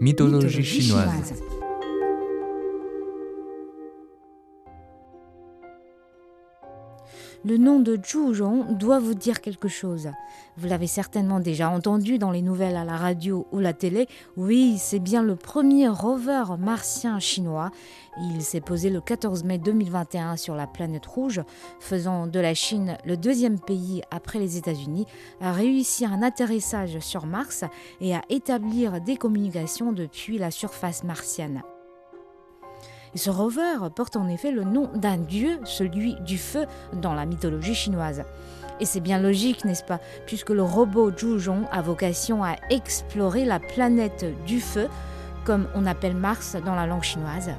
Mythologie chinoise. Le nom de Zhurong doit vous dire quelque chose. Vous l'avez certainement déjà entendu dans les nouvelles à la radio ou la télé. Oui, c'est bien le premier rover martien chinois. Il s'est posé le 14 mai 2021 sur la planète rouge, faisant de la Chine le deuxième pays après les États-Unis à réussir un atterrissage sur Mars et à établir des communications depuis la surface martienne. Ce rover porte en effet le nom d'un dieu, celui du feu, dans la mythologie chinoise. Et c'est bien logique, n'est-ce pas, puisque le robot Zhuzhong a vocation à explorer la planète du feu, comme on appelle Mars dans la langue chinoise.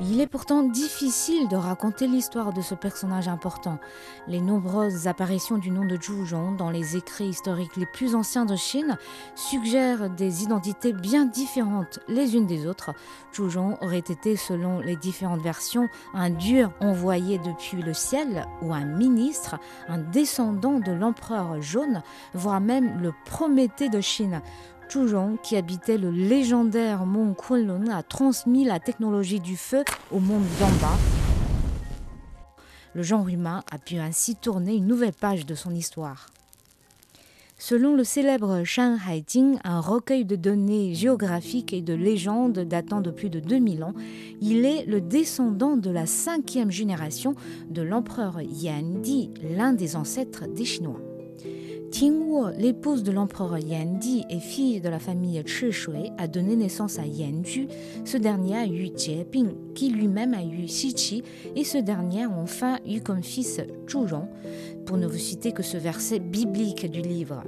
Il est pourtant difficile de raconter l'histoire de ce personnage important. Les nombreuses apparitions du nom de Zhuzhong dans les écrits historiques les plus anciens de Chine suggèrent des identités bien différentes les unes des autres. Zhuzhong aurait été, selon les différentes versions, un dieu envoyé depuis le ciel ou un ministre, un descendant de l'empereur jaune, voire même le Prométhée de Chine. Zhuzhong, qui habitait le légendaire mont Kunlun, a transmis la technologie du feu au monde d'en bas. Le genre humain a pu ainsi tourner une nouvelle page de son histoire. Selon le célèbre Shan Haijing, un recueil de données géographiques et de légendes datant de plus de 2000 ans, il est le descendant de la cinquième génération de l'empereur Yan Di, l'un des ancêtres des Chinois. Tingwo, l'épouse de l'empereur Yan Di et fille de la famille Shui, a donné naissance à Yanju. Ce dernier a eu Jieping, qui lui-même a eu Xiqi, et ce dernier a enfin eu comme fils Zhurong, pour ne vous citer que ce verset biblique du livre.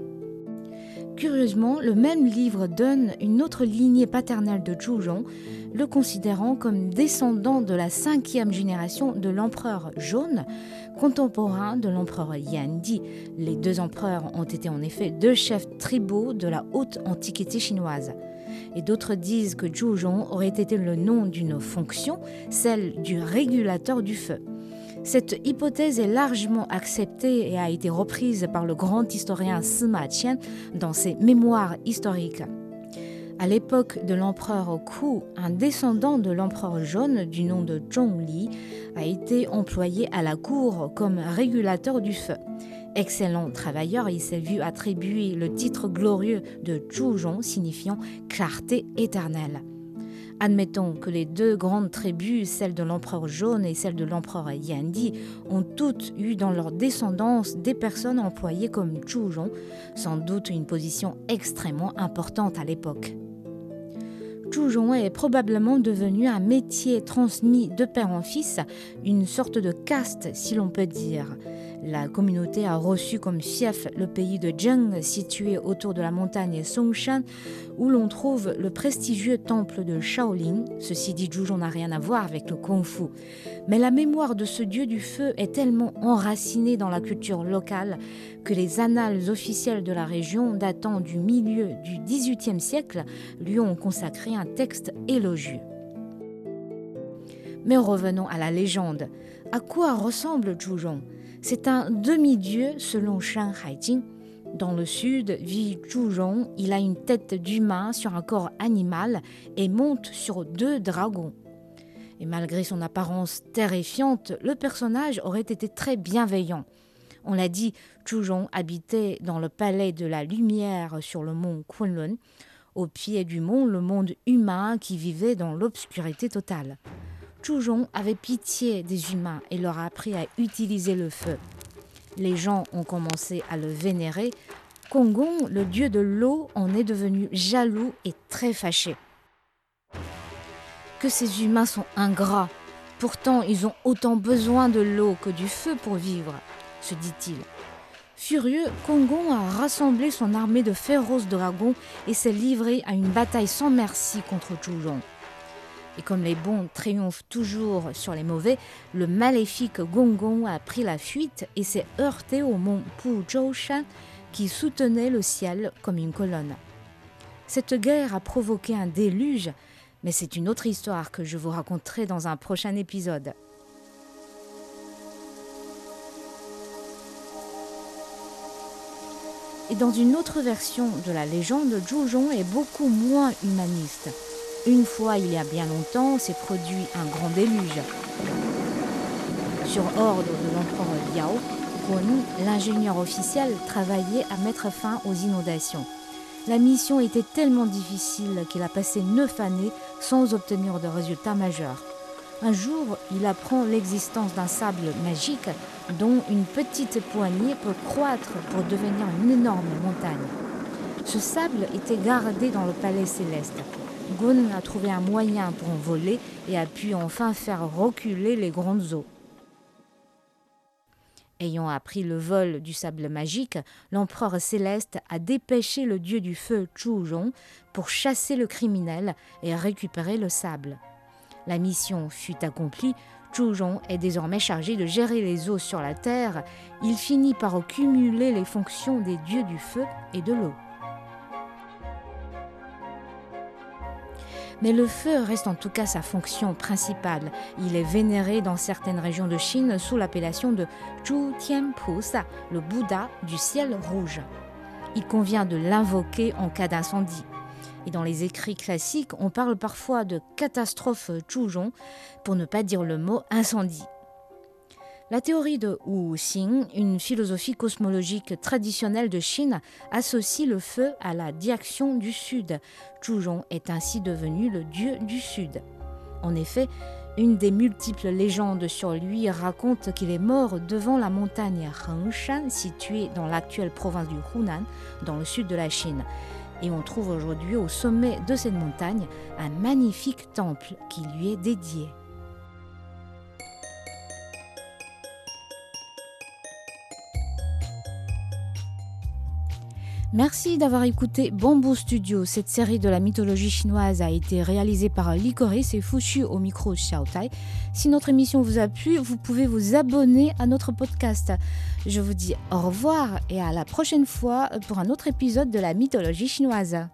Curieusement, le même livre donne une autre lignée paternelle de Zhuzhong, le considérant comme descendant de la cinquième génération de l'empereur jaune, contemporain de l'empereur Yandi. Les deux empereurs ont été en effet deux chefs tribaux de la haute antiquité chinoise. Et d'autres disent que Zhuzhong aurait été le nom d'une fonction, celle du régulateur du feu. Cette hypothèse est largement acceptée et a été reprise par le grand historien Sima Qian dans ses mémoires historiques. À l'époque de l'empereur Ku, un descendant de l'empereur jaune du nom de Zhongli a été employé à la cour comme régulateur du feu. Excellent travailleur, il s'est vu attribuer le titre glorieux de Zhuzhong signifiant clarté éternelle. Admettons que les deux grandes tribus, celle de l'empereur jaune et celle de l'empereur Yandi, ont toutes eu dans leur descendance des personnes employées comme Zhuzhong, sans doute une position extrêmement importante à l'époque. Zhuzhong est probablement devenu un métier transmis de père en fils, une sorte de caste si l'on peut dire. La communauté a reçu comme fief le pays de Zheng, situé autour de la montagne Songshan, où l'on trouve le prestigieux temple de Shaolin. Ceci dit, Zhuzhong n'a rien à voir avec le Kung Fu. Mais la mémoire de ce dieu du feu est tellement enracinée dans la culture locale que les annales officielles de la région, datant du milieu du XVIIIe siècle, lui ont consacré un texte élogieux. Mais revenons à la légende. À quoi ressemble Zhuzhong c'est un demi-dieu selon Shan Haijing. Dans le sud vit Zhuzhong. Il a une tête d'humain sur un corps animal et monte sur deux dragons. Et malgré son apparence terrifiante, le personnage aurait été très bienveillant. On l'a dit, Zhuzhong habitait dans le palais de la lumière sur le mont Kunlun, au pied du mont le monde humain qui vivait dans l'obscurité totale. Zhuzhong avait pitié des humains et leur a appris à utiliser le feu. Les gens ont commencé à le vénérer. Kongong, le dieu de l'eau, en est devenu jaloux et très fâché. Que ces humains sont ingrats. Pourtant, ils ont autant besoin de l'eau que du feu pour vivre, se dit-il. Furieux, Kongong a rassemblé son armée de féroces dragons et s'est livré à une bataille sans merci contre Zhuzhong. Et comme les bons triomphent toujours sur les mauvais, le maléfique Gongong a pris la fuite et s'est heurté au mont Puzhoushan qui soutenait le ciel comme une colonne. Cette guerre a provoqué un déluge, mais c'est une autre histoire que je vous raconterai dans un prochain épisode. Et dans une autre version de la légende, Zhuzhong est beaucoup moins humaniste. Une fois, il y a bien longtemps, s'est produit un grand déluge. Sur ordre de l'empereur Liao, Guan, l'ingénieur officiel, travaillait à mettre fin aux inondations. La mission était tellement difficile qu'il a passé neuf années sans obtenir de résultats majeurs. Un jour, il apprend l'existence d'un sable magique dont une petite poignée peut croître pour devenir une énorme montagne. Ce sable était gardé dans le palais céleste. Gun a trouvé un moyen pour en voler et a pu enfin faire reculer les grandes eaux. Ayant appris le vol du sable magique, l'empereur céleste a dépêché le dieu du feu Zhuzhong pour chasser le criminel et récupérer le sable. La mission fut accomplie, Zhuzhong est désormais chargé de gérer les eaux sur la terre. Il finit par cumuler les fonctions des dieux du feu et de l'eau. Mais le feu reste en tout cas sa fonction principale. Il est vénéré dans certaines régions de Chine sous l'appellation de Zhu Tian Pusa, le Bouddha du ciel rouge. Il convient de l'invoquer en cas d'incendie. Et dans les écrits classiques, on parle parfois de catastrophe Zhuzhong, pour ne pas dire le mot incendie. La théorie de Wu Xing, une philosophie cosmologique traditionnelle de Chine, associe le feu à la direction du sud. Zhuzhong est ainsi devenu le dieu du sud. En effet, une des multiples légendes sur lui raconte qu'il est mort devant la montagne Hengshan, située dans l'actuelle province du Hunan, dans le sud de la Chine. Et on trouve aujourd'hui au sommet de cette montagne un magnifique temple qui lui est dédié. Merci d'avoir écouté Bamboo Studio. Cette série de la mythologie chinoise a été réalisée par Licorice et Fushu au micro Xiaotai. Si notre émission vous a plu, vous pouvez vous abonner à notre podcast. Je vous dis au revoir et à la prochaine fois pour un autre épisode de la mythologie chinoise.